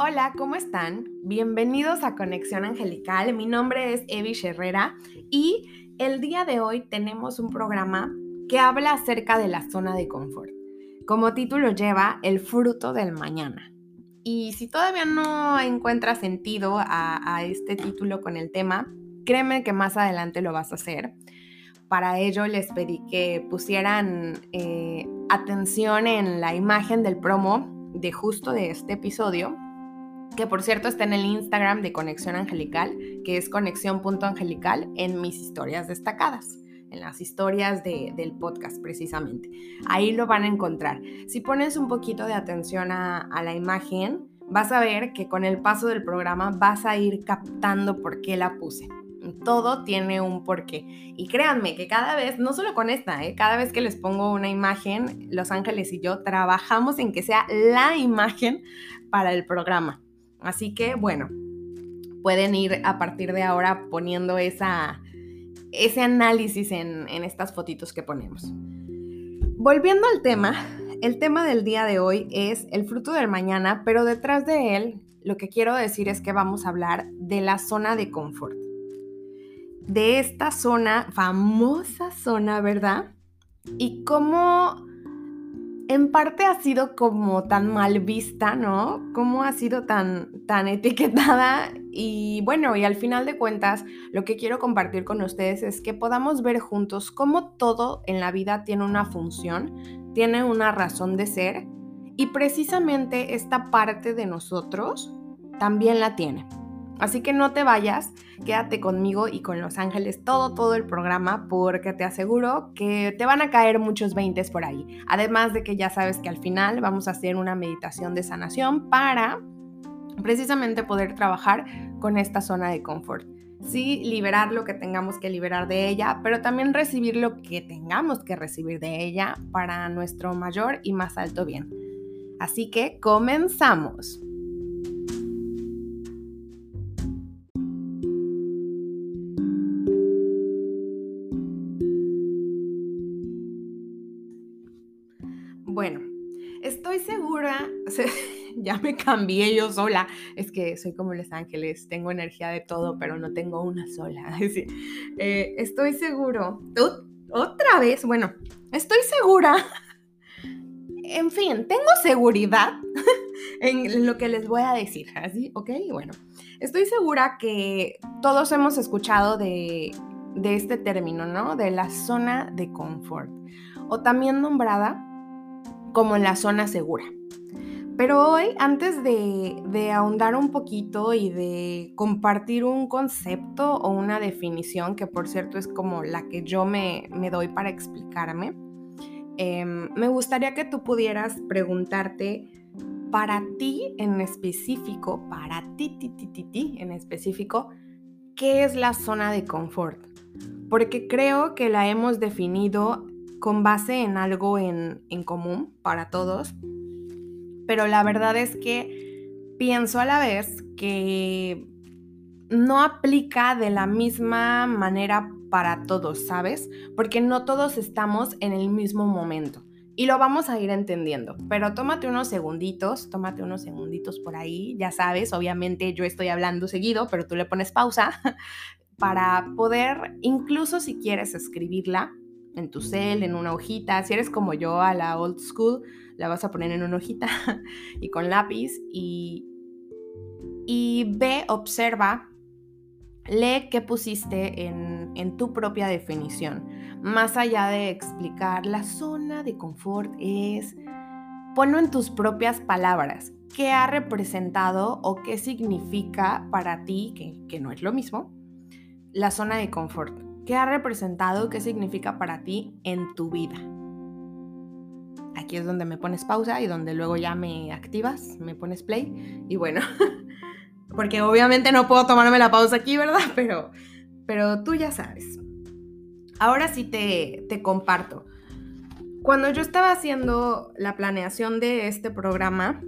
Hola, ¿cómo están? Bienvenidos a Conexión Angelical. Mi nombre es Evi Herrera y el día de hoy tenemos un programa que habla acerca de la zona de confort. Como título lleva El fruto del mañana. Y si todavía no encuentras sentido a, este título con el tema, créeme que más adelante lo vas a hacer. Para ello les pedí que pusieran eh, atención en la imagen del promo de justo de este episodio que por cierto está en el Instagram de Conexión Angelical, que es conexión.angelical en mis historias destacadas, en las historias del podcast precisamente. Ahí lo van a encontrar. Si pones un poquito de atención a, a la imagen, vas a ver que con el paso del programa vas a ir captando por qué la puse. Todo tiene un porqué. Y créanme que cada vez, no solo con esta, ¿eh? cada vez que les pongo una imagen, Los Ángeles y yo trabajamos en que sea la imagen para el programa. Así que bueno, pueden ir a partir de ahora poniendo esa, ese análisis en, en estas fotitos que ponemos. Volviendo al tema, el tema del día de hoy es el fruto del mañana, pero detrás de él lo que quiero decir es que vamos a hablar de la zona de confort. De esta zona, famosa zona, ¿verdad? Y cómo en parte ha sido como tan mal vista, ¿no? Cómo ha sido tan, tan etiquetada. Y bueno, y al final de cuentas, lo que quiero compartir con ustedes es que podamos ver juntos cómo todo en la vida tiene una función, tiene una razón de ser. Y precisamente esta parte de nosotros también la tiene. Así que no te vayas, quédate conmigo y con Los Ángeles todo, todo el programa, porque te aseguro que te van a caer muchos veintes por ahí. Además de que ya sabes que al final vamos a hacer una meditación de sanación para precisamente poder trabajar con esta zona de confort. Sí, liberar lo que tengamos que liberar de ella, pero también recibir lo que tengamos que recibir de ella para nuestro mayor y más alto bien. Así que comenzamos. Segura, ya me cambié yo sola. Es que soy como Los Ángeles, tengo energía de todo, pero no tengo una sola. Eh, estoy seguro, otra vez, bueno, estoy segura. En fin, tengo seguridad en lo que les voy a decir, ¿así? ¿Ok? Bueno, estoy segura que todos hemos escuchado de, de este término, ¿no? De la zona de confort, o también nombrada como en la zona segura. Pero hoy, antes de, ahondar un poquito y de compartir un concepto o una definición, que por cierto es como la que yo me, doy para explicarme, em, me gustaría que tú pudieras preguntarte para ti en específico, para ti, ti, ti, ti, ti en específico, ¿qué es la zona de confort? Porque creo que la hemos definido con base en algo en, común para todos, pero la verdad es que pienso a la vez que no aplica de la misma manera para todos, ¿sabes? Porque no todos estamos en el mismo momento. Y lo vamos a ir entendiendo, pero tómate unos segunditos, tómate unos segunditos por ahí, ya sabes, obviamente yo estoy hablando seguido, pero tú le pones pausa para poder, incluso si quieres escribirla, en tu cel, en una hojita. Si eres como yo a la old school, la vas a poner en una hojita y con lápiz y, y ve, observa, lee qué pusiste en, en tu propia definición. Más allá de explicar, la zona de confort es, ponlo en tus propias palabras. ¿Qué ha representado o qué significa para ti, que, que no es lo mismo, la zona de confort? ¿Qué ha representado? ¿Qué significa para ti en tu vida? Aquí es donde me pones pausa y donde luego ya me activas, me pones play. Y bueno, porque obviamente no puedo tomarme la pausa aquí, ¿verdad? Pero, pero tú ya sabes. Ahora sí te, te comparto. Cuando yo estaba haciendo la planeación de este programa,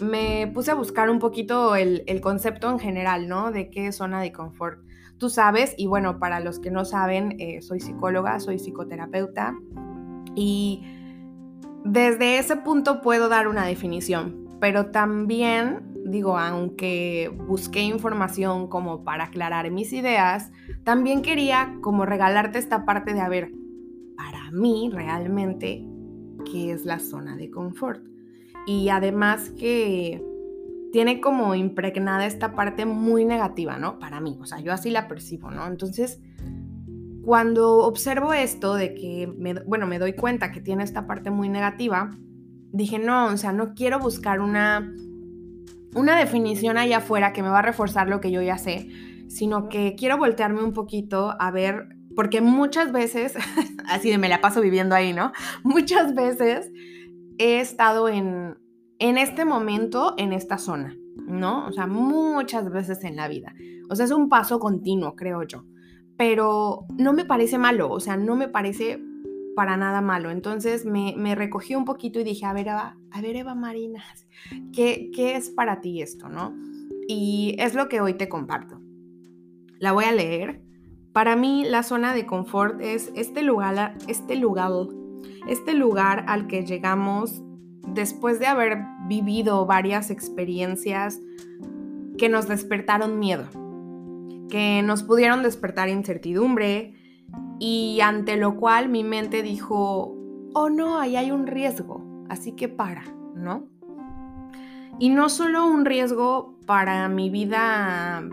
me puse a buscar un poquito el, el, concepto en general, ¿no? De qué es zona de confort tú sabes, y bueno, para los que no saben, eh, soy psicóloga, soy psicoterapeuta y desde ese punto puedo dar una definición, pero también, digo, aunque busqué información como para aclarar mis ideas, también quería como regalarte esta parte de, a ver, para mí realmente, ¿qué es la zona de confort? Y además que tiene como impregnada esta parte muy negativa, ¿no? Para mí, o sea, yo así la percibo, ¿no? Entonces, cuando observo esto de que, me, bueno, me doy cuenta que tiene esta parte muy negativa, dije, no, o sea, no quiero buscar una, una definición allá afuera que me va a reforzar lo que yo ya sé, sino que quiero voltearme un poquito a ver, porque muchas veces, así de me la paso viviendo ahí, ¿no? Muchas veces he estado en, en este momento, en esta zona, ¿no? O sea, muchas veces en la vida. O sea, es un paso continuo, creo yo. Pero no me parece malo, o sea, no me parece para nada malo. Entonces me, recogí un poquito y dije, a ver, Eva, a ver, Eva Marina, ¿qué, ¿qué es para ti esto, no? Y es lo que hoy te comparto. La voy a leer. Para mí la zona de confort es este lugar, este lugar, este lugar al que llegamos después de haber vivido varias experiencias que nos despertaron miedo, que nos pudieron despertar incertidumbre, y ante lo cual mi mente dijo, oh no, ahí hay un riesgo, así que para, ¿no? Y no solo un riesgo para mi vida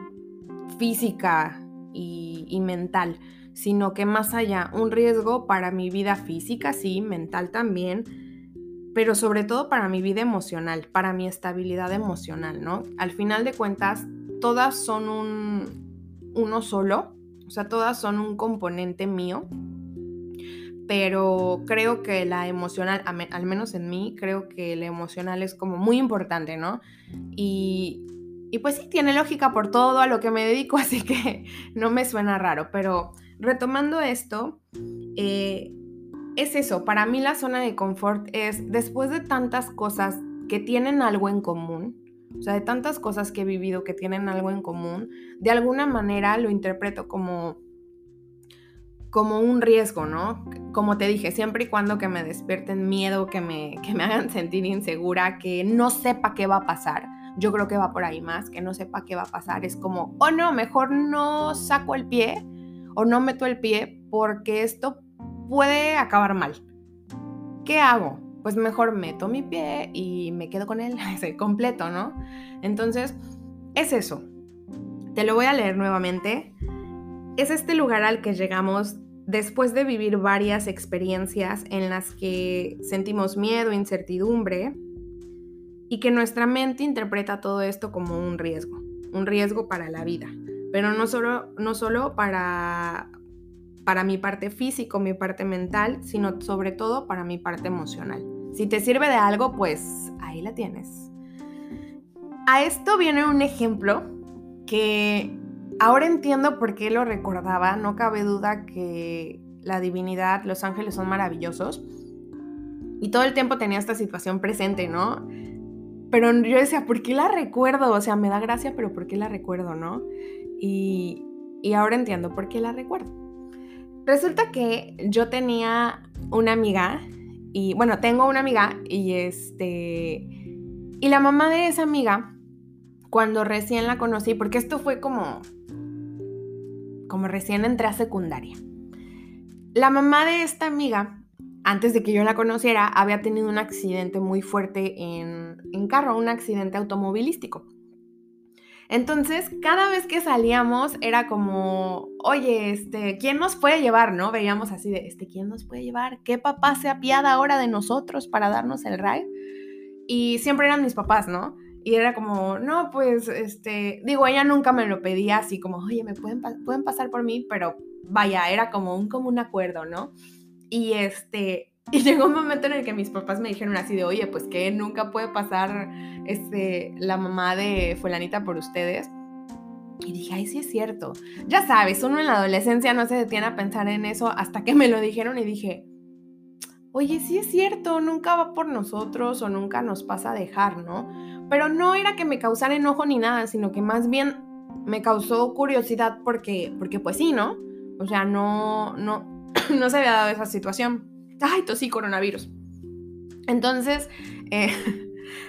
física y, y, mental, sino que más allá, un riesgo para mi vida física, sí, mental también, pero sobre todo para mi vida emocional, para mi estabilidad emocional, ¿no? Al final de cuentas, todas son un, uno solo o sea, todas son un componente mío, pero creo que la emocional, al menos en mí, creo que la emocional es como muy importante, ¿no? Y, pues sí, tiene lógica por todo a lo que me dedico, así que no me suena raro, pero retomando esto, eh, es eso, para mí la zona de confort es después de tantas cosas que tienen algo en común, o sea, de tantas cosas que he vivido que tienen algo en común, de alguna manera lo interpreto como como un riesgo, ¿no? Como te dije, siempre y cuando que me despierten miedo, que me, que me hagan sentir insegura, que no sepa qué va a pasar. Yo creo que va por ahí más, que no sepa qué va a pasar. Es como, oh no, mejor no saco el pie o no meto el pie porque esto puede acabar mal. ¿Qué hago? pues mejor meto mi pie y me quedo con él completo, ¿no? Entonces, es eso. Te lo voy a leer nuevamente. Es este lugar al que llegamos después de vivir varias experiencias en las que sentimos miedo, incertidumbre y que nuestra mente interpreta todo esto como un riesgo, un riesgo para la vida, pero no solo, no solo para, para mi parte físico, mi parte mental, sino sobre todo para mi parte emocional. Si te sirve de algo, pues ahí la tienes. A esto viene un ejemplo que ahora entiendo por qué lo recordaba. No cabe duda que la divinidad, los ángeles son maravillosos. Y todo el tiempo tenía esta situación presente, ¿no? Pero yo decía, ¿por qué la recuerdo? O sea, me da gracia, pero ¿por qué la recuerdo, no? Y, y ahora entiendo por qué la recuerdo. Resulta que yo tenía una amiga y bueno, tengo una amiga y este... Y la mamá de esa amiga, cuando recién la conocí, porque esto fue como... Como recién entré a secundaria. La mamá de esta amiga, antes de que yo la conociera, había tenido un accidente muy fuerte en, en carro, un accidente automovilístico. Entonces, cada vez que salíamos era como, oye, este, ¿quién nos puede llevar? ¿No? Veíamos así de, este, ¿quién nos puede llevar? ¿Qué papá se apiada ahora de nosotros para darnos el ride? Y siempre eran mis papás, ¿no? Y era como, no, pues, este, digo, ella nunca me lo pedía así como, oye, me pueden, pueden pasar por mí, pero vaya, era como un común acuerdo, ¿no? Y este, y llegó un momento en el que mis papás me dijeron así de, oye, pues que nunca puede pasar este, la mamá de fulanita por ustedes. Y dije, ay, sí es cierto. Ya sabes, uno en la adolescencia no se detiene a pensar en eso hasta que me lo dijeron y dije, oye, sí es cierto, nunca va por nosotros o nunca nos pasa a dejar, ¿no? Pero no era que me causara enojo ni nada, sino que más bien me causó curiosidad porque, porque pues sí, ¿no? O sea, no, no, no se había dado esa situación ay, tosí coronavirus. Entonces, eh,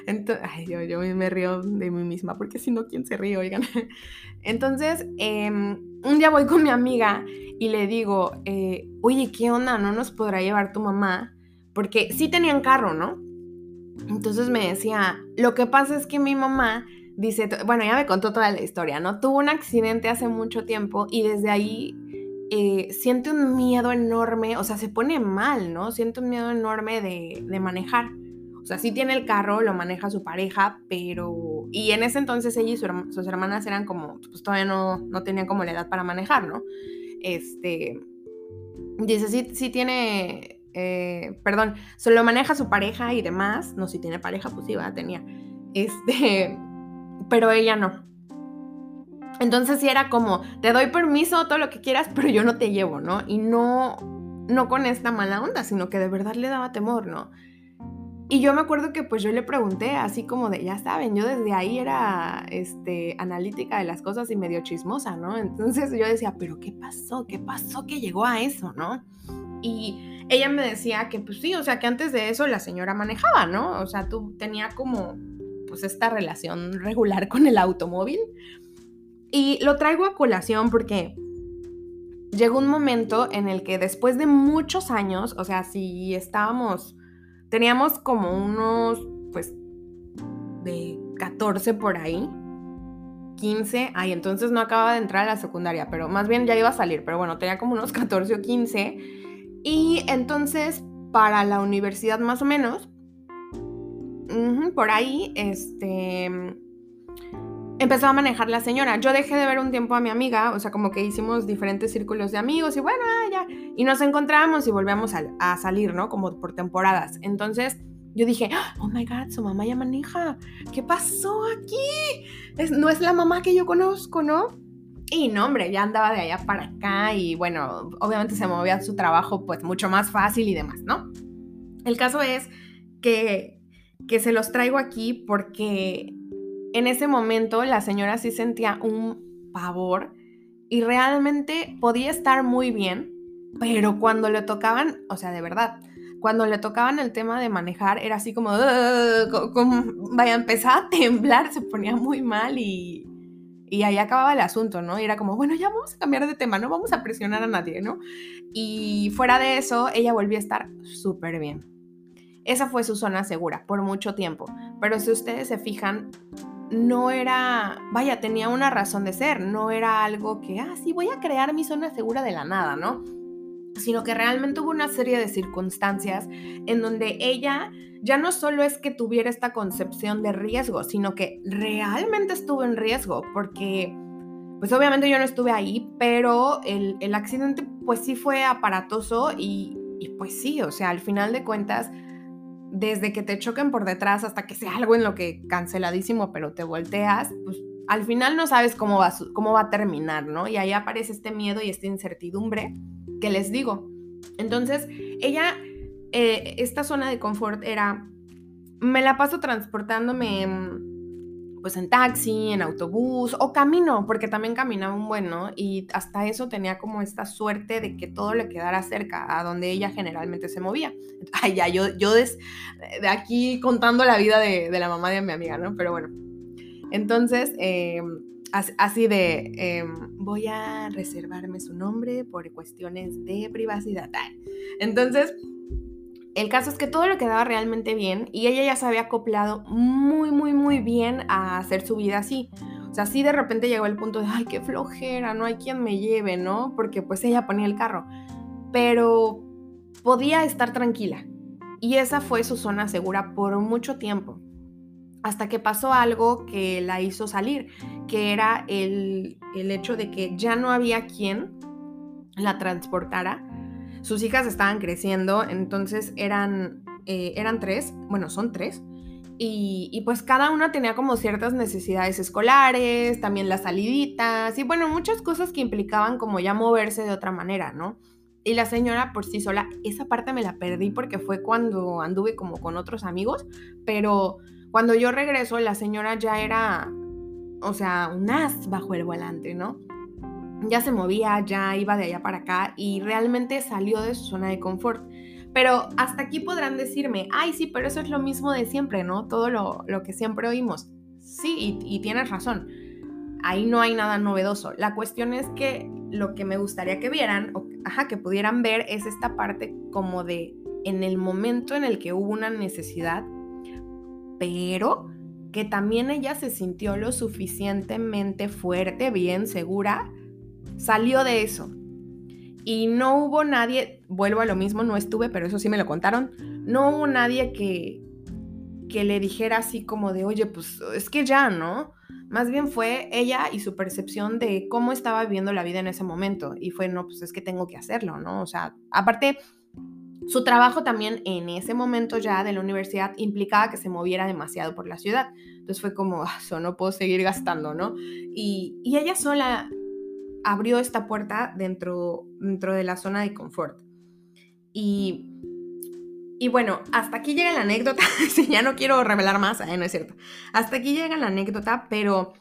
ay, yo, yo me río de mí misma, porque si no, ¿quién se ríe? Oigan. Entonces, em, un día voy con mi amiga y le digo, eh, oye, ¿qué onda? ¿No nos podrá llevar tu mamá? Porque sí tenían carro, ¿no? Entonces me decía, lo que pasa es que mi mamá dice, bueno, ya me contó toda la historia, ¿no? Tuvo un accidente hace mucho tiempo y desde ahí eh, siente un miedo enorme, o sea, se pone mal, ¿no? Siente un miedo enorme de, manejar. O sea, sí tiene el carro, lo maneja su pareja, pero... Y en ese entonces ella y sus hermanas eran como, pues todavía no, no tenían como la edad para manejar, ¿no? Este... Dice, sí, sí tiene... Eh, perdón, solo maneja su pareja y demás. No, si tiene pareja, pues sí, va, tenía. Este... Pero ella no. Entonces sí era como, te doy permiso, todo lo que quieras, pero yo no te llevo, ¿no? Y no, no con esta mala onda, sino que de verdad le daba temor, ¿no? Y yo me acuerdo que pues yo le pregunté así como de, ya saben, yo desde ahí era este, analítica de las cosas y medio chismosa, ¿no? Entonces yo decía, pero ¿qué pasó? ¿Qué pasó que llegó a eso, no? Y ella me decía que pues sí, o sea, que antes de eso la señora manejaba, ¿no? O sea, tú tenía como pues esta relación regular con el automóvil y lo traigo a colación porque llegó un momento en el que después de muchos años, o sea, si estábamos, teníamos como unos, pues, de 14 por ahí, 15, ay, entonces no acababa de entrar a la secundaria, pero más bien ya iba a salir, pero bueno, tenía como unos 14 o 15. Y entonces, para la universidad más o menos, por ahí, este, empezó a manejar la señora. Yo dejé de ver un tiempo a mi amiga, o sea, como que hicimos diferentes círculos de amigos y bueno, ah, ya. Y nos encontramos y volvíamos a, salir, ¿no? Como por temporadas. Entonces yo dije, oh my God, su mamá ya maneja. ¿Qué pasó aquí? no es la mamá que yo conozco, ¿no? Y no, hombre, ya andaba de allá para acá y bueno, obviamente se movía su trabajo pues mucho más fácil y demás, ¿no? El caso es que, que se los traigo aquí porque en ese momento la señora sí sentía un pavor y realmente podía estar muy bien, pero cuando le tocaban, o sea, de verdad, cuando le tocaban el tema de manejar, era así como, vaya, empezaba a temblar, se ponía muy mal y, ahí acababa el asunto, ¿no? Y era como, bueno, ya vamos a cambiar de tema, no vamos a presionar a nadie, ¿no? Y fuera de eso, ella volvió a estar súper bien. Esa fue su zona segura por mucho tiempo. Pero si ustedes se fijan, no era, vaya, tenía una razón de ser, no era algo que, ah, sí, voy a crear mi zona segura de la nada, ¿no? Sino que realmente hubo una serie de circunstancias en donde ella ya no solo es que tuviera esta concepción de riesgo, sino que realmente estuvo en riesgo, porque, pues obviamente yo no estuve ahí, pero el, accidente pues sí fue aparatoso y, y pues sí, o sea, al final de cuentas, desde que te choquen por detrás hasta que sea algo en lo que canceladísimo, pero te volteas, pues al final no sabes cómo va, cómo va a terminar, ¿no? Y ahí aparece este miedo y esta incertidumbre que les digo. Entonces, ella, eh, esta zona de confort era, me la paso transportándome pues en taxi, en autobús o camino, porque también caminaba un buen, ¿no? Y hasta eso tenía como esta suerte de que todo le quedara cerca, a donde ella generalmente se movía. Ay, ya, yo, yo de aquí contando la vida de, la mamá de mi amiga, ¿no? Pero bueno. Entonces, em, así de, em, voy a reservarme su nombre por cuestiones de privacidad. Entonces, el caso es que todo lo quedaba realmente bien y ella ya se había acoplado muy, muy, muy bien a hacer su vida así. O sea, sí de repente llegó el punto de, ay, qué flojera, no hay quien me lleve, ¿no? Porque pues ella ponía el carro. Pero podía estar tranquila. Y esa fue su zona segura por mucho tiempo. Hasta que pasó algo que la hizo salir, que era el, el hecho de que ya no había quien la transportara sus hijas estaban creciendo, entonces eran, eh, eran tres, bueno, son tres. Y, pues cada una tenía como ciertas necesidades escolares, también las saliditas y bueno, muchas cosas que implicaban como ya moverse de otra manera, ¿no? Y la señora por sí sola, esa parte me la perdí porque fue cuando anduve como con otros amigos, pero cuando yo regreso la señora ya era, o sea, un as bajo el volante, ¿no? Ya se movía, ya iba de allá para acá y realmente salió de su zona de confort. Pero hasta aquí podrán decirme, ay, sí, pero eso es lo mismo de siempre, ¿no? Todo lo, que siempre oímos. Sí, y, y tienes razón. Ahí no hay nada novedoso. La cuestión es que lo que me gustaría que vieran, o ajá, que pudieran ver, es esta parte como de en el momento en el que hubo una necesidad, pero que también ella se sintió lo suficientemente fuerte, bien, segura, salió de eso. Y no hubo nadie, vuelvo a lo mismo, no estuve, pero eso sí me lo contaron, no hubo nadie que, que le dijera así como de, oye, pues es que ya, ¿no? Más bien fue ella y su percepción de cómo estaba viviendo la vida en ese momento. Y fue, no, pues es que tengo que hacerlo, ¿no? O sea, aparte, su trabajo también en ese momento ya de la universidad implicaba que se moviera demasiado por la ciudad. Entonces fue como, ah, eso no puedo seguir gastando, ¿no? Y, ella sola abrió esta puerta dentro, dentro de la zona de confort. Y, y bueno, hasta aquí llega la anécdota. ya no quiero revelar más, ¿eh? no es cierto. Hasta aquí llega la anécdota, pero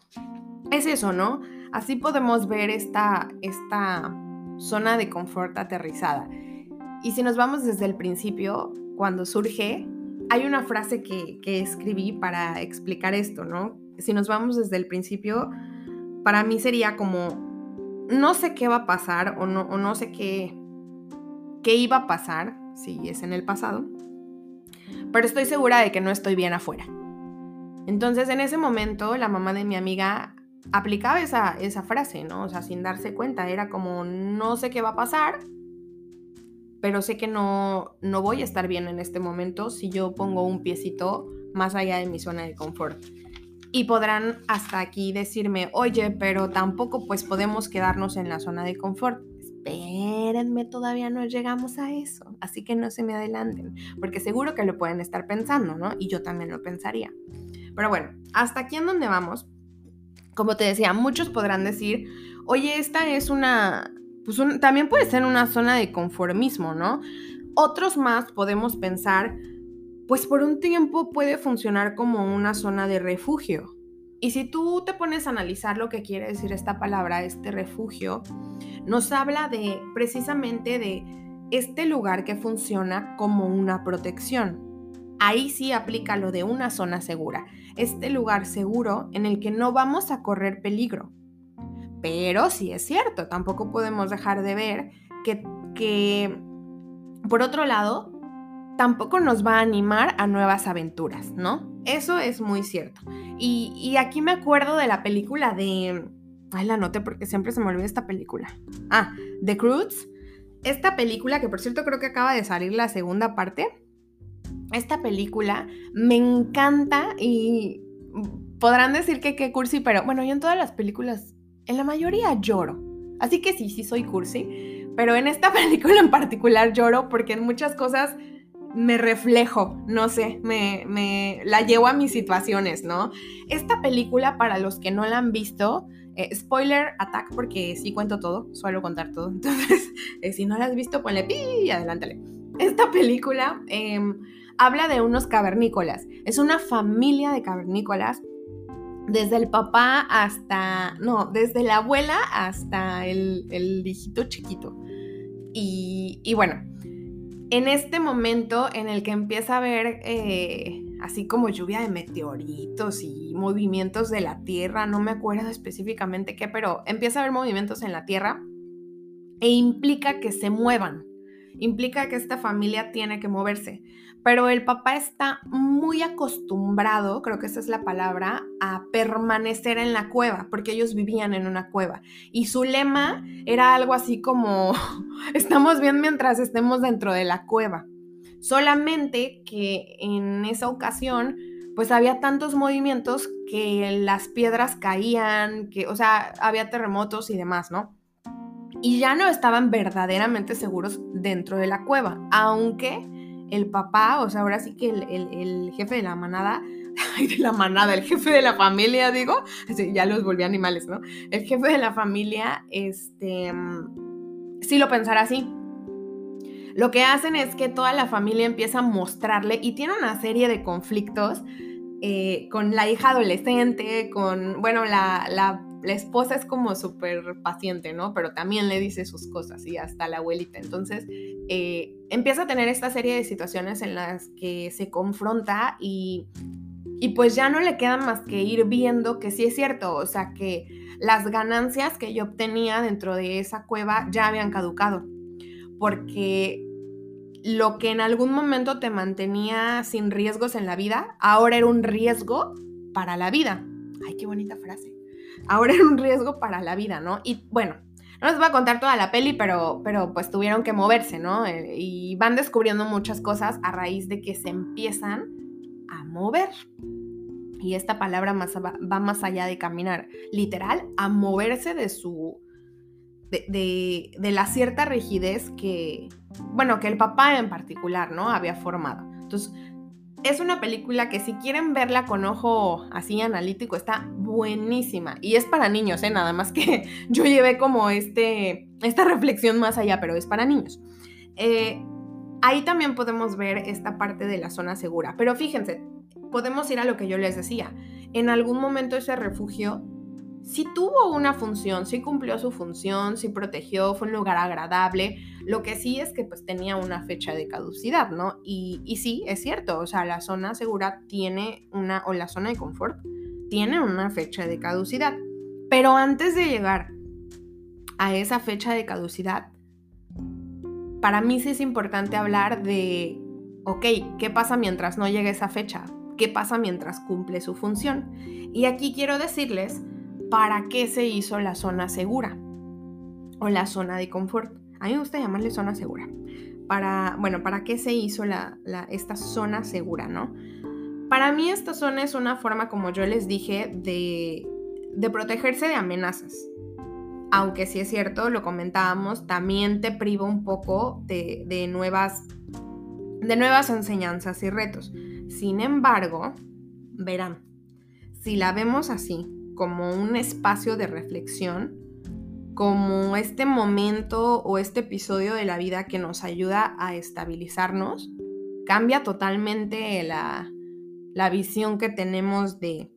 es eso, ¿no? Así podemos ver esta, esta zona de confort aterrizada. Y si nos vamos desde el principio, cuando surge, hay una frase que, escribí para explicar esto, ¿no? Si nos vamos desde el principio, para mí sería como, no sé qué va a pasar o no, no sé qué, qué iba a pasar si es en el pasado, pero estoy segura de que no estoy bien afuera. Entonces en ese momento la mamá de mi amiga aplicaba esa, esa frase, ¿no? O sea, sin darse cuenta, era como, no sé qué va a pasar, pero sé que no, no voy a estar bien en este momento si yo pongo un piecito más allá de mi zona de confort. Y podrán hasta aquí decirme, oye, pero tampoco pues podemos quedarnos en la zona de confort. Espérenme, todavía no llegamos a eso, así que no se me adelanten, porque seguro que lo pueden estar pensando, ¿no? Y yo también lo pensaría. Pero bueno, hasta aquí en donde vamos, como te decía, muchos podrán decir, oye, esta es una pues también puede ser una zona de conformismo, ¿no? Otros más podemos pensar, pues por un tiempo puede funcionar como una zona de refugio. Y si tú te pones a analizar lo que quiere decir esta palabra, este refugio, nos habla de precisamente de este lugar que funciona como una protección. Ahí sí aplica lo de una zona segura, este lugar seguro en el que no vamos a correr peligro. Pero sí es cierto, tampoco podemos dejar de ver que, por otro lado, tampoco nos va a animar a nuevas aventuras, ¿no? Eso es muy cierto. Y, aquí me acuerdo de la película de... Ay, la noté porque siempre se me olvida esta película. Ah, The Croods. Esta película, que por cierto creo que acaba de salir la segunda parte. Esta película me encanta y podrán decir que qué cursi, pero bueno, yo en todas las películas en la mayoría lloro. Así que sí, sí soy cursi, pero en esta película en particular lloro porque en muchas cosas me reflejo, no sé, me, me la llevo a mis situaciones, ¿no? Esta película, para los que no la han visto, eh, spoiler attack, porque sí cuento todo, suelo contar todo, entonces eh, si no la has visto, ponle pi y adelántale. Esta película em, habla de unos cavernícolas, es una familia de cavernícolas desde el papá hasta, no, desde la abuela hasta el, el hijito chiquito. Y, bueno, en este momento en el que empieza a haber eh, así como lluvia de meteoritos y movimientos de la Tierra, no me acuerdo específicamente qué, pero empieza a haber movimientos en la Tierra e implica que se muevan, implica que esta familia tiene que moverse pero el papá está muy acostumbrado, creo que esa es la palabra, a permanecer en la cueva, porque ellos vivían en una cueva. Y su lema era algo así como, estamos bien mientras estemos dentro de la cueva. Solamente que en esa ocasión, pues había tantos movimientos que las piedras caían, que, o sea, había terremotos y demás, ¿no? Y ya no estaban verdaderamente seguros dentro de la cueva, aunque el papá, o sea, ahora sí que el, jefe de la manada, de la manada, el jefe de la familia, digo, ya los volví animales, ¿no? El jefe de la familia, este, sí lo pensará así. Lo que hacen es que toda la familia empieza a mostrarle y tiene una serie de conflictos eh, con la hija adolescente, con, bueno, la esposa es como súper paciente, ¿no? Pero también le dice sus cosas y hasta la abuelita. Entonces eh, empieza a tener esta serie de situaciones en las que se confronta y, y pues ya no le queda más que ir viendo que sí es cierto, o sea que las ganancias que yo obtenía dentro de esa cueva ya habían caducado. Porque lo que en algún momento te mantenía sin riesgos en la vida, ahora era un riesgo para la vida. Ay, qué bonita frase. Ahora era un riesgo para la vida, ¿no? Y bueno, no les voy a contar toda la peli, pero, pero pues tuvieron que moverse, ¿no? Eh, y van descubriendo muchas cosas a raíz de que se empiezan a mover. Y esta palabra más, va más allá de caminar, literal, a moverse de su, de, de, la cierta rigidez que, bueno, que el papá en particular, ¿no? Había formado. Entonces, es una película que si quieren verla con ojo así analítico, está buenísima. Y es para niños, ¿eh? Nada más que yo llevé como este, esta reflexión más allá, pero es para niños. Eh, ahí también podemos ver esta parte de la zona segura. Pero fíjense, podemos ir a lo que yo les decía. En algún momento ese refugio si tuvo una función, si cumplió su función, si protegió, fue un lugar agradable. Lo que sí es que pues tenía una fecha de caducidad, ¿no? Y, sí, es cierto, o sea, la zona segura tiene una, o la zona de confort, tiene una fecha de caducidad. Pero antes de llegar a esa fecha de caducidad, para mí sí es importante hablar de, ok, ¿qué pasa mientras no llegue esa fecha? ¿Qué pasa mientras cumple su función? Y aquí quiero decirles para qué se hizo la zona segura o la zona de confort. A mí me gusta llamarle zona segura. Para, bueno, ¿para qué se hizo esta zona segura, no? Para mí esta zona es una forma, como yo les dije, de, protegerse de amenazas. Aunque sí es cierto, lo comentábamos, también te priva un poco de nuevas enseñanzas y retos. Sin embargo, verán, si la vemos así, como un espacio de reflexión, como este momento o este episodio de la vida que nos ayuda a estabilizarnos, cambia totalmente la, visión que tenemos de,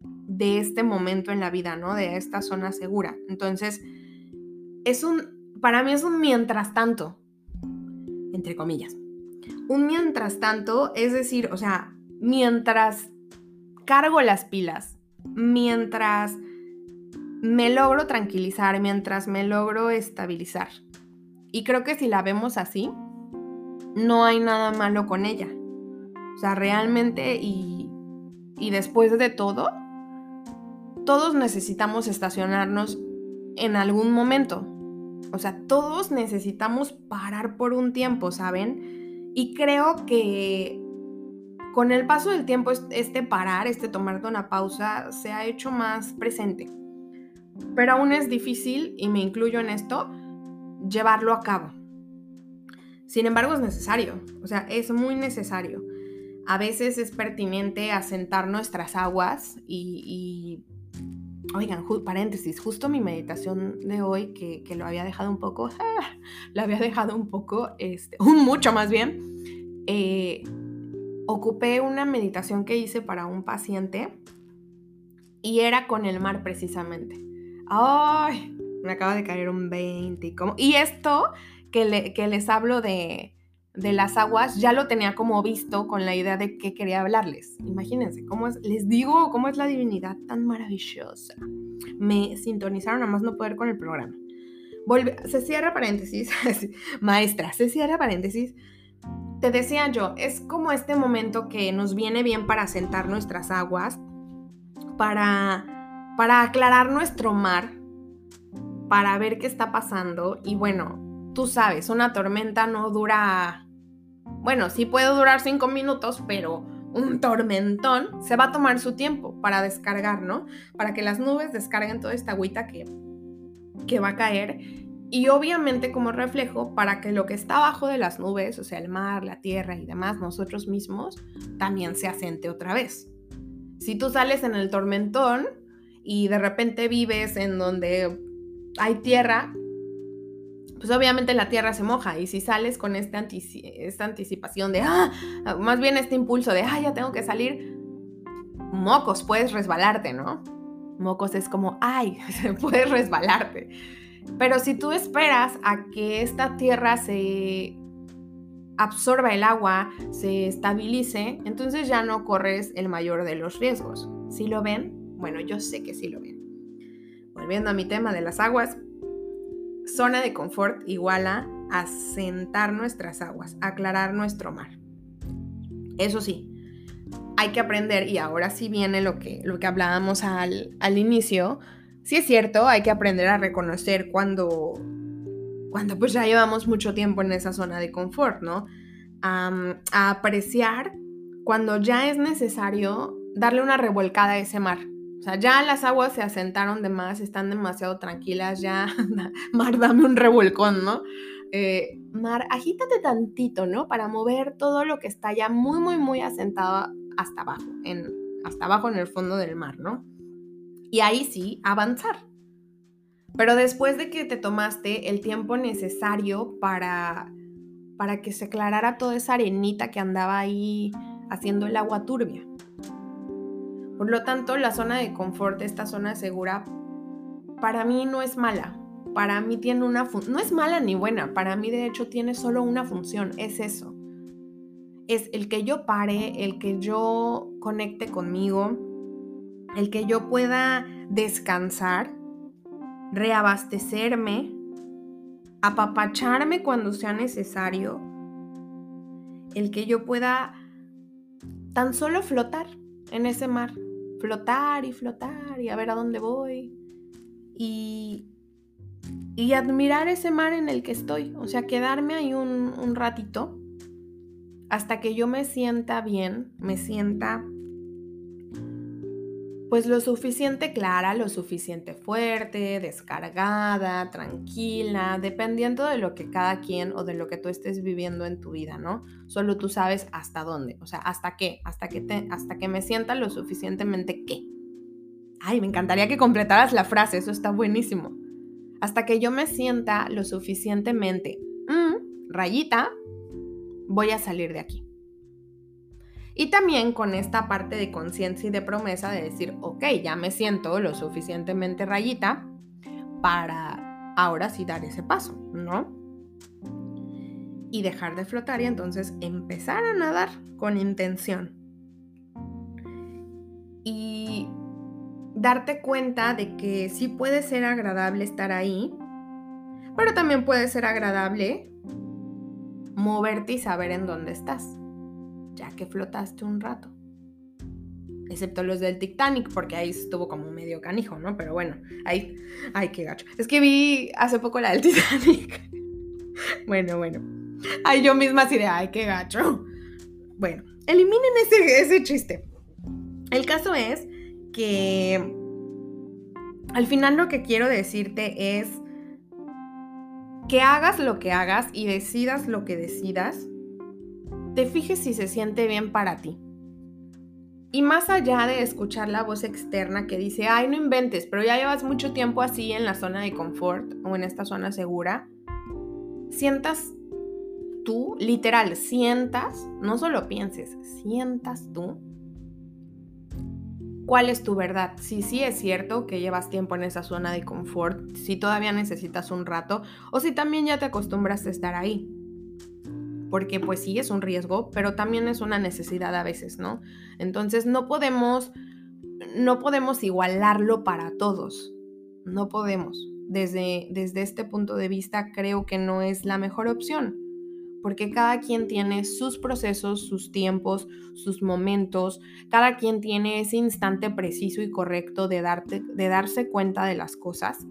de este momento en la vida, ¿no? De esta zona segura. Entonces, es un, para mí es un mientras tanto, entre comillas. Un mientras tanto, es decir, o sea, mientras cargo las pilas, mientras me logro tranquilizar, mientras me logro estabilizar. Y creo que si la vemos así, no hay nada malo con ella. O sea, realmente y, y después de todo, todos necesitamos estacionarnos en algún momento. O sea, todos necesitamos parar por un tiempo, ¿saben? Y creo que con el paso del tiempo, este parar, este tomarte una pausa, se ha hecho más presente. Pero aún es difícil, y me incluyo en esto, llevarlo a cabo. Sin embargo, es necesario, o sea, es muy necesario. A veces es pertinente asentar nuestras aguas y, oigan, paréntesis, justo mi meditación de hoy, que, lo había dejado un poco, lo había dejado un poco, este, un mucho más bien, eh, ocupé una meditación que hice para un paciente y era con el mar precisamente. ¡Ay! Me acaba de caer un 20. Y, y esto que, les hablo de, de, las aguas, ya lo tenía como visto con la idea de que quería hablarles. Imagínense, cómo es, les digo cómo es la divinidad tan maravillosa. Me sintonizaron a más no poder con el programa. se cierra paréntesis, maestra, se cierra paréntesis te decía yo, es como este momento que nos viene bien para sentar nuestras aguas, para, para aclarar nuestro mar, para ver qué está pasando. Y bueno, tú sabes, una tormenta no dura, bueno, sí puede durar cinco minutos, pero un tormentón se va a tomar su tiempo para descargar, ¿no? Para que las nubes descarguen toda esta agüita que, que va a caer y obviamente como reflejo para que lo que está abajo de las nubes, o sea, el mar, la tierra y demás, nosotros mismos, también se asente otra vez. Si tú sales en el tormentón y de repente vives en donde hay tierra, pues obviamente la tierra se moja y si sales con este esta anticipación de, ah, más bien este impulso de, ah, ya tengo que salir, mocos, puedes resbalarte, ¿no? Mocos es como, ay, se puede resbalarte. Pero si tú esperas a que esta tierra se absorba el agua, se estabilice, entonces ya no corres el mayor de los riesgos. ¿Sí lo ven? Bueno, yo sé que sí lo ven. Volviendo a mi tema de las aguas, zona de confort igual a asentar nuestras aguas, aclarar nuestro mar. Eso sí, hay que aprender, y ahora sí viene lo que, lo que hablábamos al, al inicio, sí es cierto, hay que aprender a reconocer cuando, cuando pues ya llevamos mucho tiempo en esa zona de confort, ¿no? a apreciar cuando ya es necesario darle una revolcada a ese mar. O sea, ya las aguas se asentaron de más, están demasiado tranquilas, ya, mar, dame un revolcón, ¿no? Eh, mar, agítate tantito, ¿no? Para mover todo lo que está ya muy, muy, muy asentado hasta abajo, en, hasta abajo en el fondo del mar, ¿no? Y ahí sí, avanzar. Pero después de que te tomaste el tiempo necesario para, para que se aclarara toda esa arenita que andaba ahí haciendo el agua turbia. Por lo tanto, la zona de confort, esta zona segura, para mí no es mala. Para mí tiene una no es mala ni buena, para mí de hecho tiene solo una función, es eso. Es el que yo pare, el que yo conecte conmigo, el que yo pueda descansar, reabastecerme, apapacharme cuando sea necesario, el que yo pueda tan solo flotar en ese mar, flotar y flotar y a ver a dónde voy y, y admirar ese mar en el que estoy, o sea, quedarme ahí un, un ratito hasta que yo me sienta bien, me sienta pues lo suficiente clara, lo suficiente fuerte, descargada, tranquila, dependiendo de lo que cada quien o de lo que tú estés viviendo en tu vida, ¿no? Solo tú sabes hasta dónde, o sea, hasta qué, hasta que te, hasta que me sienta lo suficientemente qué. Ay, me encantaría que completaras la frase, eso está buenísimo. Hasta que yo me sienta lo suficientemente, mm, rayita, voy a salir de aquí. Y también con esta parte de conciencia y de promesa de decir, ok, ya me siento lo suficientemente rayita para ahora sí dar ese paso, ¿no? Y dejar de flotar y entonces empezar a nadar con intención. Y darte cuenta de que sí puede ser agradable estar ahí, pero también puede ser agradable moverte y saber en dónde estás ya que flotaste un rato. Excepto los del Titanic, porque ahí estuvo como medio canijo, ¿no? Pero bueno, ahí, ay, qué gacho. Es que vi hace poco la del Titanic. bueno, bueno. Ay, yo misma así de, ay, qué gacho. Bueno, eliminen ese, ese chiste. El caso es que al final lo que quiero decirte es que hagas lo que hagas y decidas lo que decidas, te fijes si se siente bien para ti. Y más allá de escuchar la voz externa que dice, ay, no inventes, pero ya llevas mucho tiempo así en la zona de confort o en esta zona segura, sientas tú, literal, sientas, no solo pienses, sientas tú cuál es tu verdad. Si sí es cierto que llevas tiempo en esa zona de confort, si todavía necesitas un rato o si también ya te acostumbras a estar ahí porque pues sí es un riesgo, pero también es una necesidad a veces, ¿no? Entonces no podemos, no podemos igualarlo para todos, no podemos. Desde, desde este punto de vista creo que no es la mejor opción, porque cada quien tiene sus procesos, sus tiempos, sus momentos, cada quien tiene ese instante preciso y correcto de, darte, de darse cuenta de las cosas.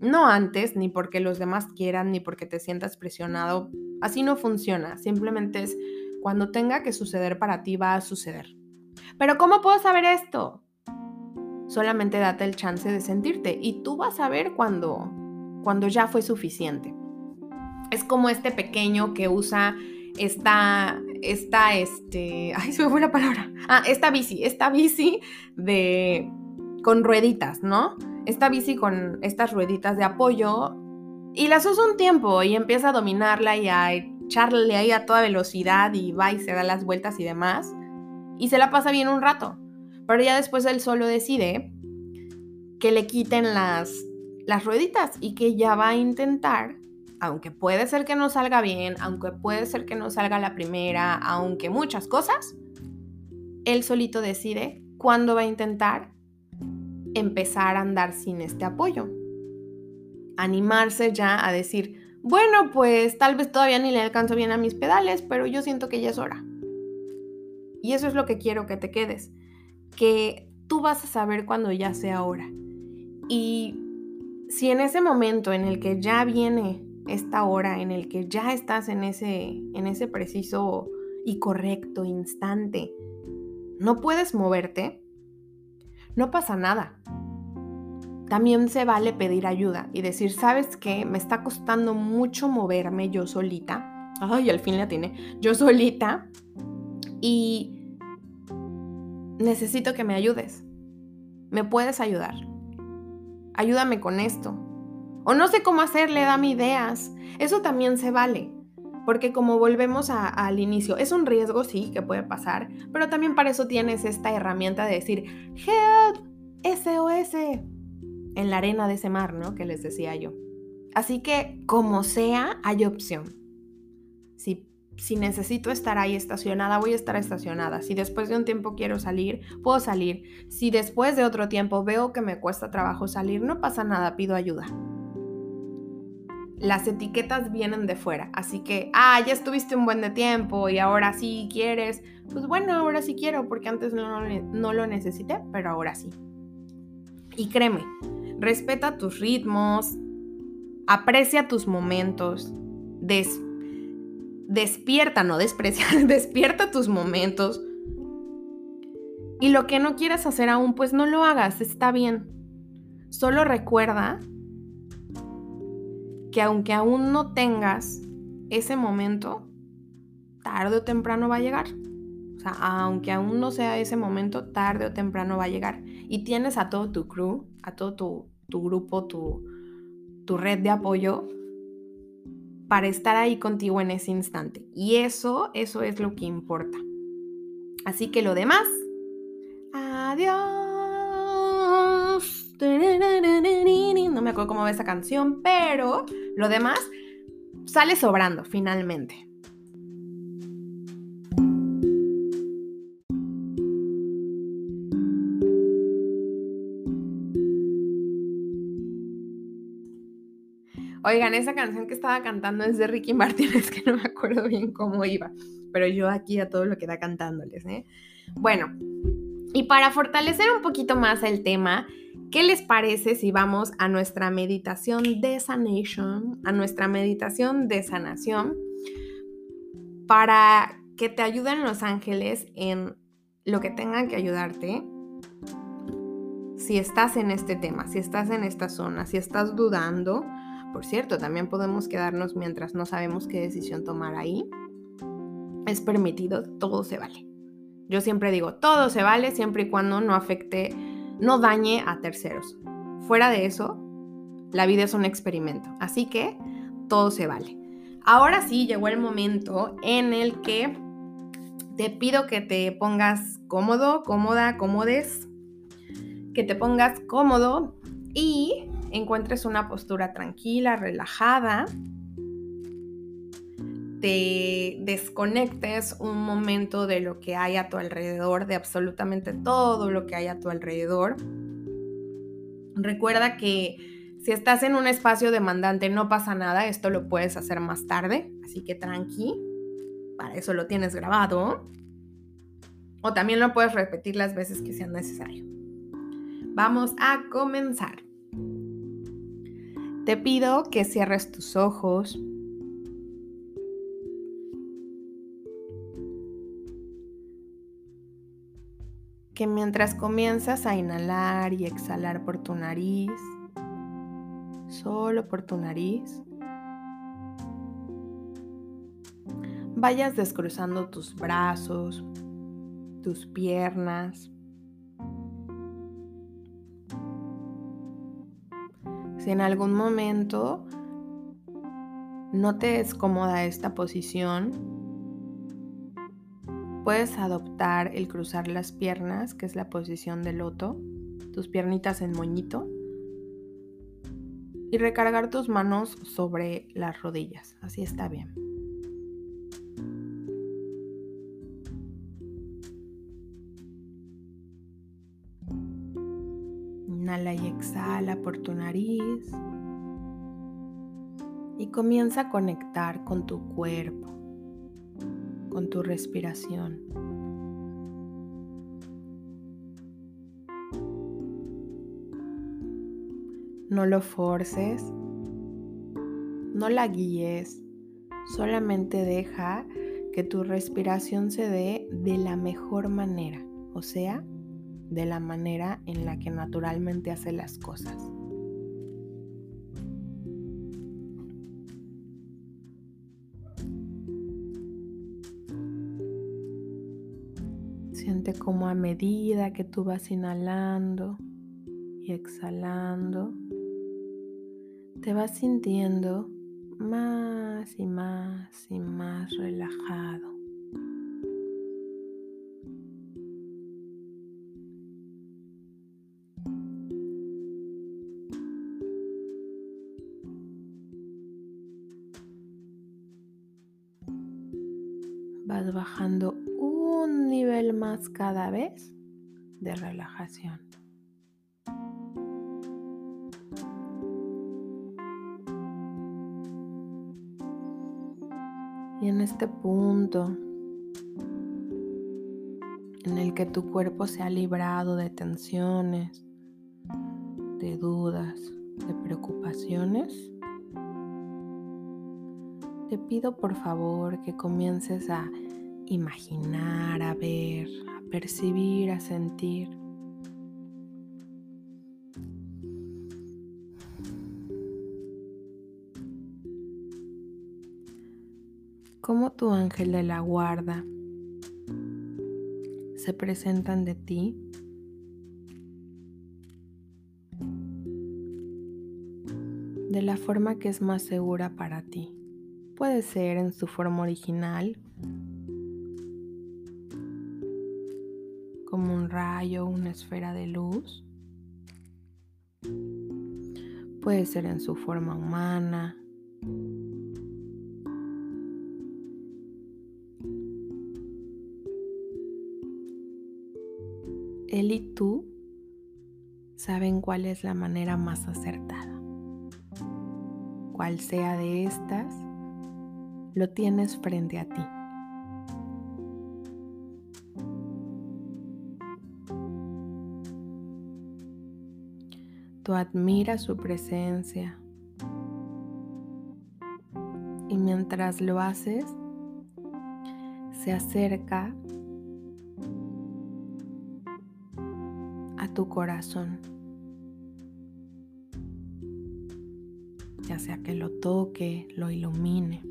No antes, ni porque los demás quieran, ni porque te sientas presionado Así no funciona, simplemente es cuando tenga que suceder para ti va a suceder. Pero ¿cómo puedo saber esto? Solamente date el chance de sentirte y tú vas a ver cuando, cuando ya fue suficiente. Es como este pequeño que usa esta, esta, este, ay, se me fue la palabra. Ah, esta bici, esta bici de, con rueditas, ¿no? Esta bici con estas rueditas de apoyo y las usa un tiempo y empieza a dominarla y a echarle ahí a toda velocidad y va y se da las vueltas y demás. Y se la pasa bien un rato. Pero ya después él solo decide que le quiten las, las rueditas y que ya va a intentar, aunque puede ser que no salga bien, aunque puede ser que no salga la primera, aunque muchas cosas, él solito decide cuándo va a intentar empezar a andar sin este apoyo. Animarse ya a decir, bueno, pues tal vez todavía ni le alcanzo bien a mis pedales, pero yo siento que ya es hora. Y eso es lo que quiero que te quedes, que tú vas a saber cuando ya sea hora. Y si en ese momento en el que ya viene esta hora, en el que ya estás en ese, en ese preciso y correcto instante, no puedes moverte, no pasa nada. También se vale pedir ayuda y decir, ¿sabes qué? Me está costando mucho moverme yo solita. Ay, al fin la tiene. Yo solita. Y necesito que me ayudes. ¿Me puedes ayudar? Ayúdame con esto. O no sé cómo hacerle, dame ideas. Eso también se vale. Porque como volvemos al inicio, es un riesgo, sí, que puede pasar, pero también para eso tienes esta herramienta de decir, help, SOS, en la arena de ese mar, ¿no? Que les decía yo. Así que, como sea, hay opción. Si, si necesito estar ahí estacionada, voy a estar estacionada. Si después de un tiempo quiero salir, puedo salir. Si después de otro tiempo veo que me cuesta trabajo salir, no pasa nada, pido ayuda las etiquetas vienen de fuera. Así que, ah, ya estuviste un buen de tiempo y ahora sí quieres. Pues bueno, ahora sí quiero porque antes no, no lo necesité, pero ahora sí. Y créeme, respeta tus ritmos, aprecia tus momentos, despierta, no desprecia, despierta tus momentos. Y lo que no quieras hacer aún, pues no lo hagas, está bien. Solo recuerda que aunque aún no tengas ese momento, tarde o temprano va a llegar. O sea, aunque aún no sea ese momento, tarde o temprano va a llegar. Y tienes a todo tu crew, a todo tu, grupo, tu, tu red de apoyo para estar ahí contigo en ese instante. Y eso, eso es lo que importa. Así que lo demás, adiós. No me acuerdo cómo va esa canción, pero lo demás sale sobrando finalmente. Oigan, esa canción que estaba cantando es de Ricky Martin, es que no me acuerdo bien cómo iba, pero yo aquí a todo lo que da cantándoles, ¿eh? Bueno, y para fortalecer un poquito más el tema, ¿Qué les parece si vamos a nuestra meditación de sanation, a nuestra meditación de sanación, para que te ayuden los ángeles en lo que tengan que ayudarte? Si estás en este tema, si estás en esta zona, si estás dudando, por cierto, también podemos quedarnos mientras no sabemos qué decisión tomar ahí. Es permitido, todo se vale. Yo siempre digo, todo se vale siempre y cuando no afecte no dañe a terceros. Fuera de eso, la vida es un experimento, así que todo se vale. Ahora sí llegó el momento en el que te pido que te pongas cómodo, cómoda, cómodes, que te pongas cómodo y encuentres una postura tranquila, relajada, te desconectes un momento de lo que hay a tu alrededor, de absolutamente todo lo que hay a tu alrededor. Recuerda que si estás en un espacio demandante no pasa nada, esto lo puedes hacer más tarde, así que tranqui, para eso lo tienes grabado. O también lo puedes repetir las veces que sea necesario. Vamos a comenzar. Te pido que cierres tus ojos que mientras comienzas a inhalar y exhalar por tu nariz, solo por tu nariz, vayas descruzando tus brazos, tus piernas. Si en algún momento no te es cómoda esta posición, Puedes adoptar el cruzar las piernas, que es la posición de loto. tus piernitas en moñito y recargar tus manos sobre las rodillas. Así está bien. Inhala y exhala por tu nariz. Y comienza a conectar con tu cuerpo, con tu respiración. No lo forces, no la guíes, solamente deja que tu respiración se dé de la mejor manera, o sea, de la manera en la que naturalmente hace las cosas. Como a medida que tú vas inhalando y exhalando, te vas sintiendo más y más y más relajado. vas bajando más cada vez de relajación. Y en este punto en el que tu cuerpo se ha librado de tensiones, de dudas, de preocupaciones, te pido por favor que comiences a imaginar, a ver, a percibir, a sentir. Cómo tu ángel de la guarda se presentan de ti de la forma que es más segura para ti. Puede ser en su forma original, rayo, una esfera de luz. Puede ser en su forma humana. Él y tú saben cuál es la manera más acertada. Cual sea de estas, lo tienes frente a ti. Tú admiras su presencia y mientras lo haces, se acerca a tu corazón. Ya sea que lo toque, lo ilumine.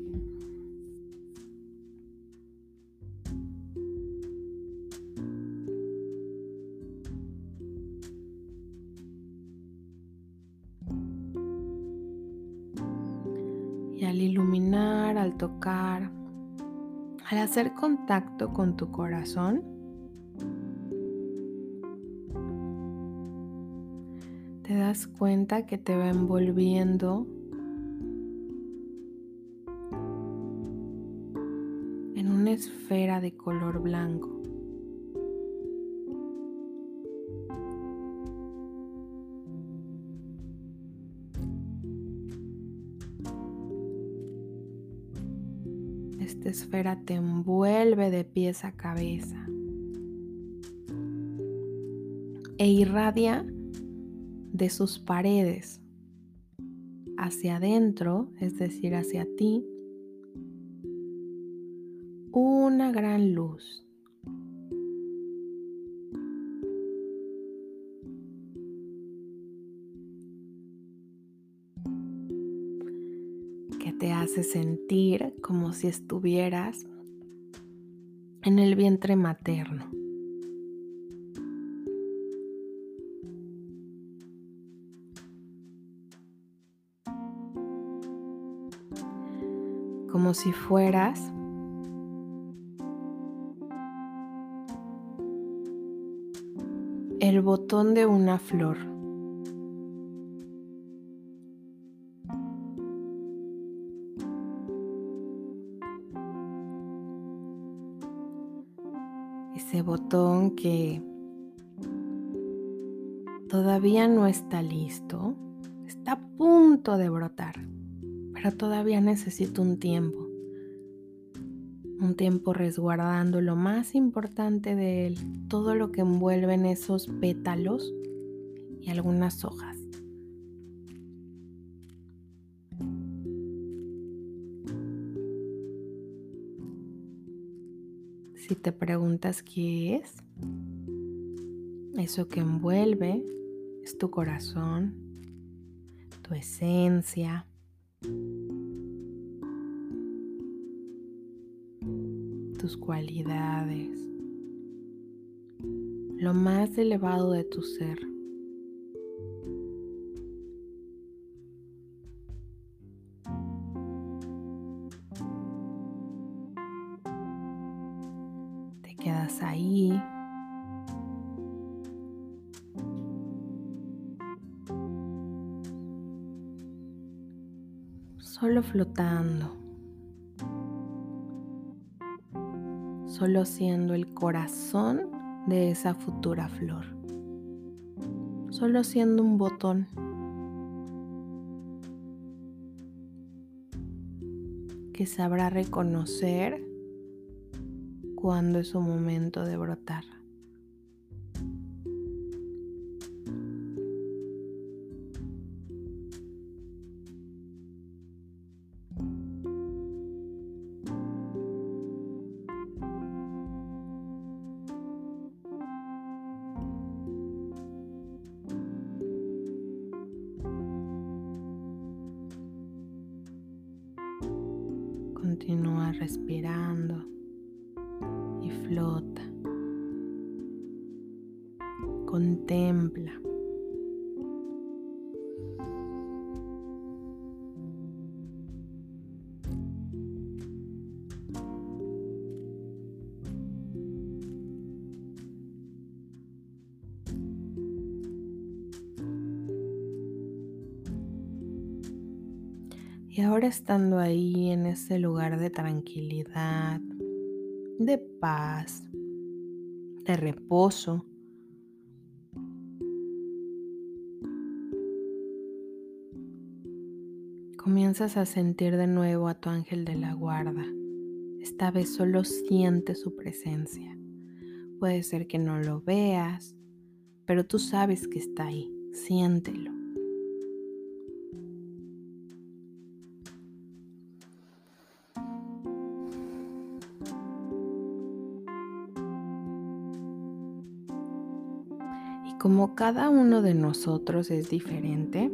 Al hacer contacto con tu corazón, te das cuenta que te va envolviendo en una esfera de color blanco. Esta esfera te envuelve de pies a cabeza e irradia de sus paredes hacia adentro, es decir, hacia ti, una gran luz. Te hace sentir como si estuvieras en el vientre materno. Como si fueras el botón de una flor. Que todavía no está listo, está a punto de brotar, pero todavía necesita un tiempo un tiempo resguardando lo más importante de él, todo lo que envuelve en esos pétalos y algunas hojas. Si te preguntas qué es, eso que envuelve es tu corazón, tu esencia, tus cualidades, lo más elevado de tu ser. Quedas ahí. Solo flotando. solo siendo el corazón de esa futura flor, solo siendo un botón. que sabrá reconocer cuando es su momento de brotar. Estando ahí en ese lugar de tranquilidad, de paz, de reposo, comienzas a sentir de nuevo a tu ángel de la guarda. Esta vez solo siente su presencia. Puede ser que no lo veas, pero tú sabes que está ahí. Siéntelo. Cada uno de nosotros es diferente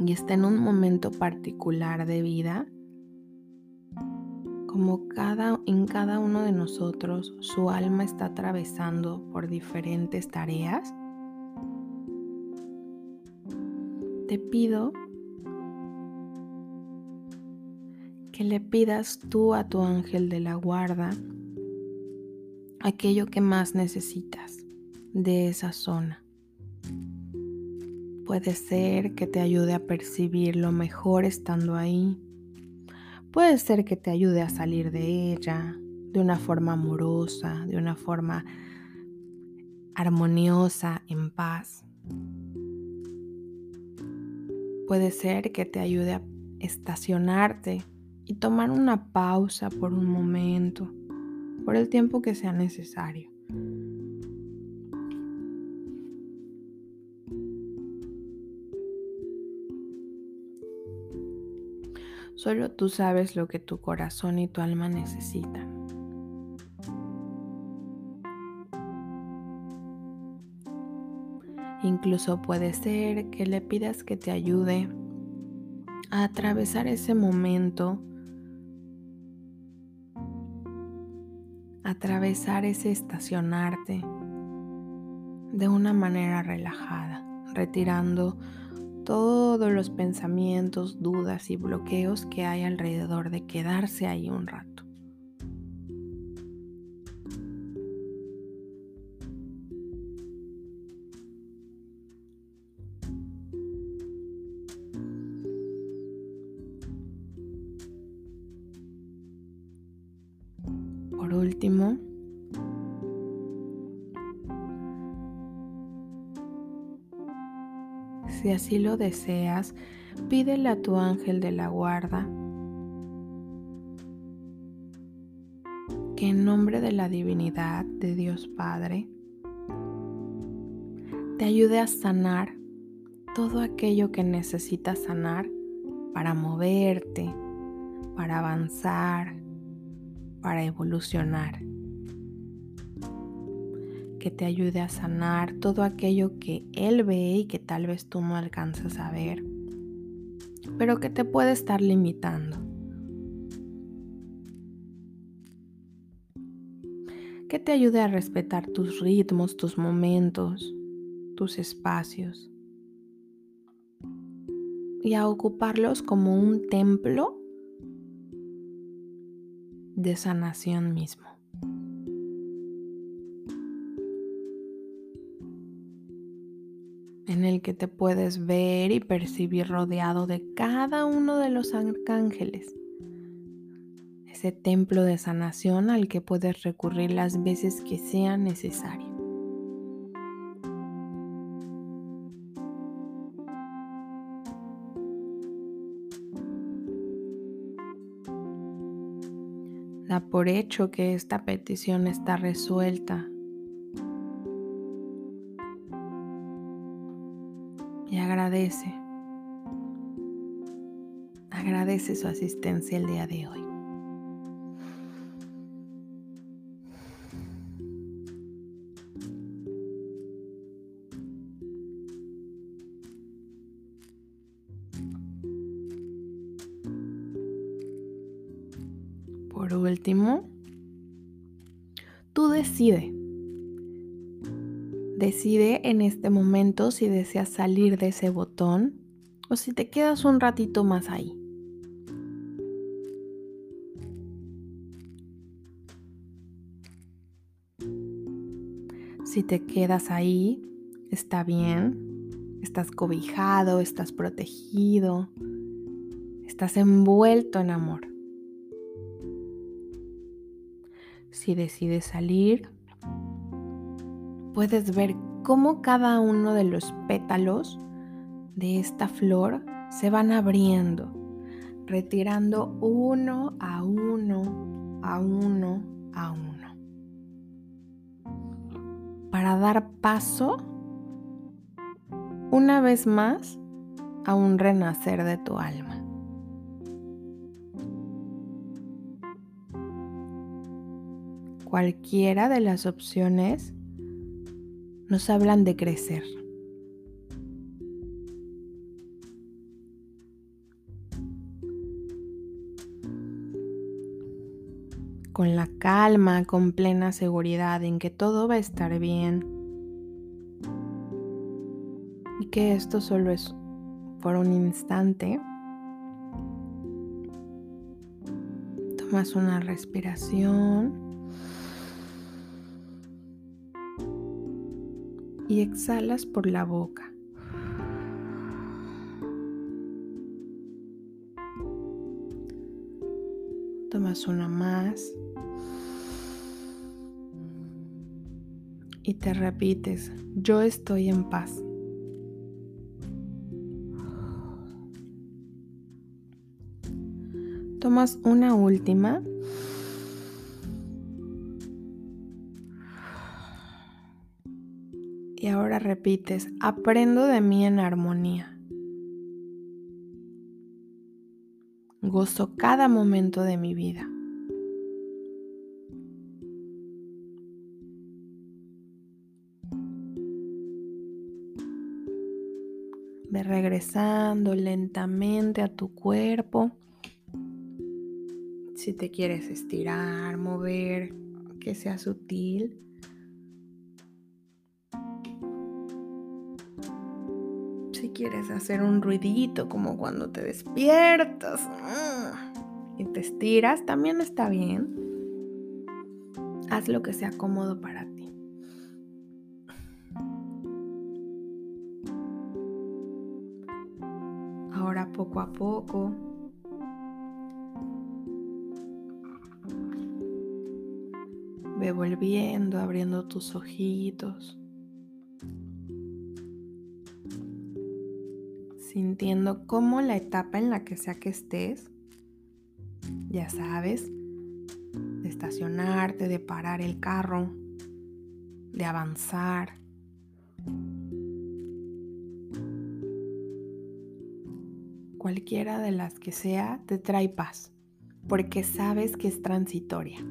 y está en un momento particular de vida, como cada, en cada uno de nosotros su alma está atravesando por diferentes tareas, te pido que le pidas tú a tu ángel de la guarda aquello que más necesitas de esa zona. Puede ser que te ayude a percibir lo mejor estando ahí. Puede ser que te ayude a salir de ella de una forma amorosa, de una forma armoniosa, en paz. Puede ser que te ayude a estacionarte y tomar una pausa por un momento, por el tiempo que sea necesario. Solo tú sabes lo que tu corazón y tu alma necesitan. Incluso puede ser que le pidas que te ayude a atravesar ese momento, atravesar ese estacionarte de una manera relajada, retirando todos los pensamientos, dudas y bloqueos que hay alrededor de quedarse ahí un rato. Así lo deseas, pídele a tu ángel de la guarda que en nombre de la divinidad de Dios Padre te ayude a sanar todo aquello que necesitas sanar para moverte, para avanzar, para evolucionar. Que te ayude a sanar todo aquello que Él ve y que tal vez tú no alcanzas a ver, pero que te puede estar limitando. Que te ayude a respetar tus ritmos, tus momentos, tus espacios y a ocuparlos como un templo de sanación mismo. Que te puedes ver y percibir rodeado de cada uno de los arcángeles. Ese templo de sanación al que puedes recurrir las veces que sea necesario. Da por hecho que esta petición está resuelta. Agradece. Agradece su asistencia el día de hoy. En este momento si deseas salir de ese botón o si te quedas un ratito más ahí. Si te quedas ahí, está bien, estás cobijado, estás protegido, estás envuelto en amor. si decides salir, puedes ver cómo cada uno de los pétalos de esta flor se van abriendo, retirando uno a uno, a uno, a uno, para dar paso una vez más a un renacer de tu alma. cualquiera de las opciones nos hablan de crecer. Con la calma, con plena seguridad en que todo va a estar bien y que esto solo es por un instante. Tomas una respiración. Y exhalas por la boca. Tomas una más y te repites, yo estoy en paz. Tomas una última ahora repites, aprendo de mí en armonía. Gozo cada momento de mi vida. Ve regresando lentamente a tu cuerpo. Si te quieres estirar, mover, que sea sutil. Quieres hacer un ruidito como cuando te despiertas y te estiras, también está bien. Haz lo que sea cómodo para ti. Ahora poco a poco Ve volviendo, abriendo tus ojitos. Sintiendo cómo la etapa en la que sea que estés, ya sabes, de estacionarte, de parar el carro, de avanzar. Cualquiera de las que sea te trae paz, porque sabes que es transitoria.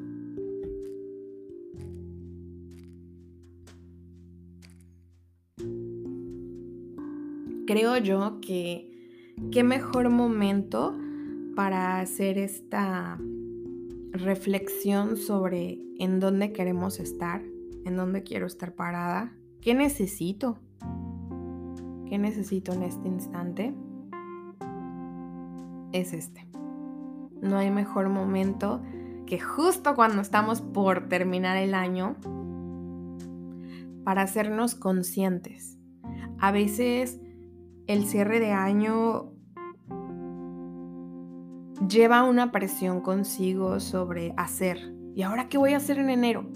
Creo yo que qué mejor momento para hacer esta reflexión sobre en dónde queremos estar, en dónde quiero estar parada, qué necesito, qué necesito en este instante, es este. No hay mejor momento que justo cuando estamos por terminar el año para hacernos conscientes. A veces el cierre de año lleva una presión consigo sobre hacer. ¿Y ahora qué voy a hacer en enero?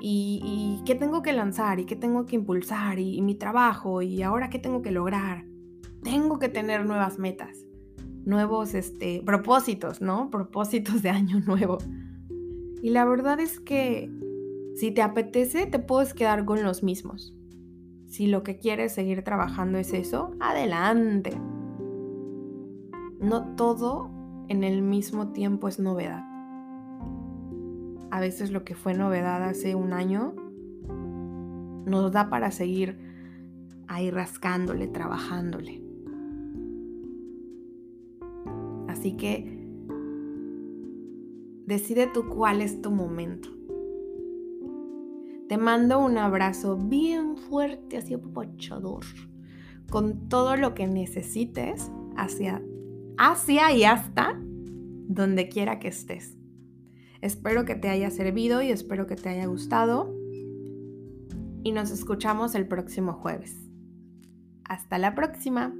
¿Y, qué tengo que lanzar? ¿Y qué tengo que impulsar? ¿Y, mi trabajo? ¿Y ahora qué tengo que lograr? Tengo que tener nuevas metas, nuevos este, propósitos, ¿no? Propósitos de año nuevo. Y la verdad es que si te apetece, te puedes quedar con los mismos. Si lo que quieres seguir trabajando es eso, adelante. No todo en el mismo tiempo es novedad. A veces lo que fue novedad hace un año nos da para seguir ahí rascándole, trabajándole. Así que decide tú cuál es tu momento. Te mando un abrazo bien fuerte, así apapachador, con todo lo que necesites hacia hacia y hasta donde quiera que estés. Espero que te haya servido y espero que te haya gustado. Y nos escuchamos el próximo jueves. Hasta la próxima.